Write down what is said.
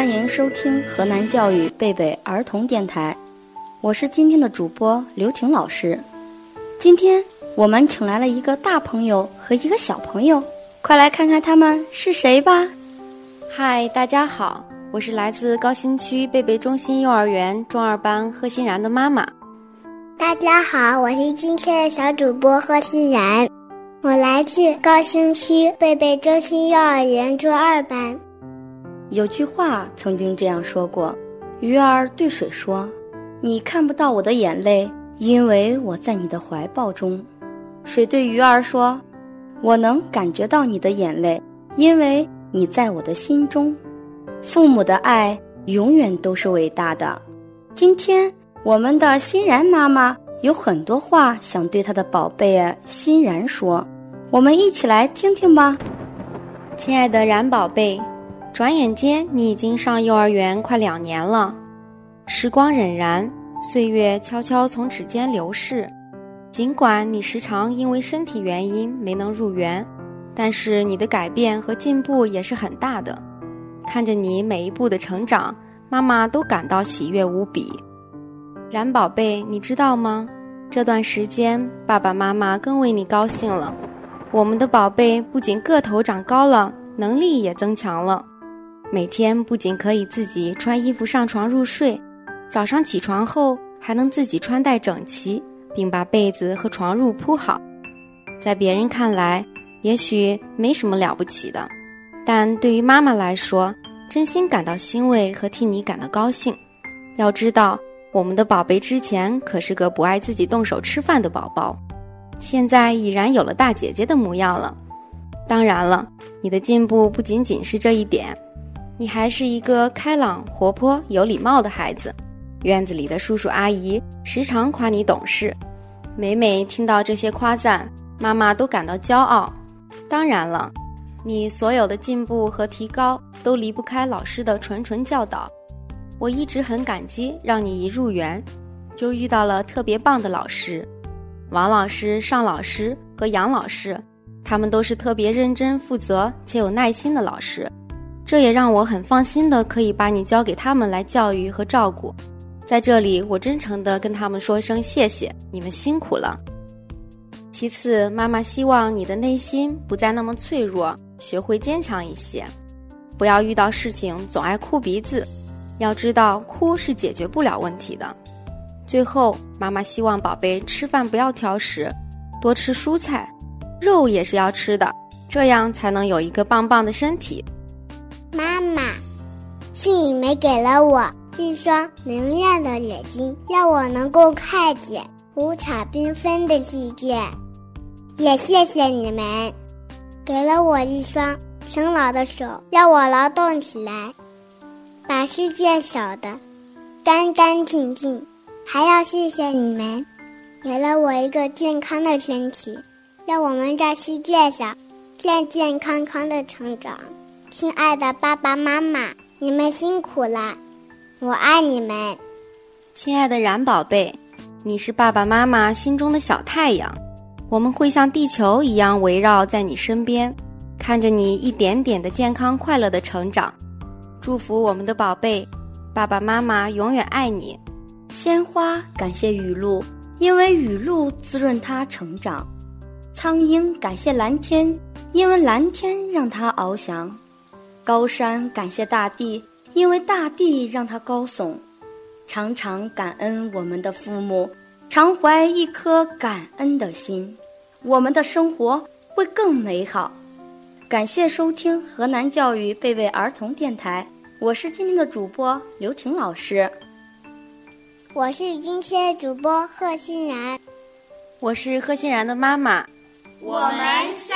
欢迎收听河南教育贝贝儿童电台，我是今天的主播刘婷老师。今天我们请来了一个大朋友和一个小朋友，快来看看他们是谁吧。嗨，大家好，我是来自高新区贝贝中心幼儿园中二班贺欣然的妈妈。大家好，我是今天的小主播贺欣然，我来自高新区贝贝中心幼儿园中二班。有句话曾经这样说过：“鱼儿对水说，你看不到我的眼泪，因为我在你的怀抱中；水对鱼儿说，我能感觉到你的眼泪，因为你在我的心中。父母的爱永远都是伟大的。今天。”我们的欣然妈妈有很多话想对她的宝贝欣然说，我们一起来听听吧。亲爱的然宝贝，转眼间你已经上幼儿园快两年了，时光荏苒，岁月悄悄从指尖流逝。尽管你时常因为身体原因没能入园，但是你的改变和进步也是很大的。看着你每一步的成长，妈妈都感到喜悦无比。然宝贝，你知道吗？这段时间，爸爸妈妈更为你高兴了。我们的宝贝不仅个头长高了，能力也增强了。每天不仅可以自己穿衣服上床入睡，早上起床后还能自己穿戴整齐，并把被子和床褥铺好。在别人看来，也许没什么了不起的，但对于妈妈来说，真心感到欣慰和替你感到高兴。要知道。我们的宝贝之前可是个不爱自己动手吃饭的宝宝，现在已然有了大姐姐的模样了。当然了，你的进步不仅仅是这一点，你还是一个开朗、活泼、有礼貌的孩子。院子里的叔叔阿姨时常夸你懂事，每每听到这些夸赞，妈妈都感到骄傲。当然了，你所有的进步和提高都离不开老师的谆谆教导。我一直很感激，让你一入园，就遇到了特别棒的老师，王老师、尚老师和杨老师，他们都是特别认真负责且有耐心的老师，这也让我很放心的可以把你交给他们来教育和照顾。在这里，我真诚的跟他们说一声谢谢，你们辛苦了。其次，妈妈希望你的内心不再那么脆弱，学会坚强一些，不要遇到事情总爱哭鼻子。要知道，哭是解决不了问题的。最后，妈妈希望宝贝吃饭不要挑食，多吃蔬菜，肉也是要吃的，这样才能有一个棒棒的身体。妈妈，是你们给了我一双明亮的眼睛，让我能够看见五彩缤纷的世界。也谢谢你们，给了我一双勤劳的手，让我劳动起来。把世界扫得干干净净，还要谢谢你们，给了我一个健康的身体，让我们在世界上健健康康的成长。亲爱的爸爸妈妈，你们辛苦了，我爱你们。亲爱的冉宝贝，你是爸爸妈妈心中的小太阳，我们会像地球一样围绕在你身边，看着你一点点的健康快乐的成长。祝福我们的宝贝，爸爸妈妈永远爱你。鲜花感谢雨露，因为雨露滋润它成长；苍鹰感谢蓝天，因为蓝天让它翱翔；高山感谢大地，因为大地让它高耸。常常感恩我们的父母，常怀一颗感恩的心，我们的生活会更美好。感谢收听河南教育贝贝儿童电台，我是今天的主播刘婷老师。我是今天的主播贺欣然，我是贺欣然的妈妈。我们。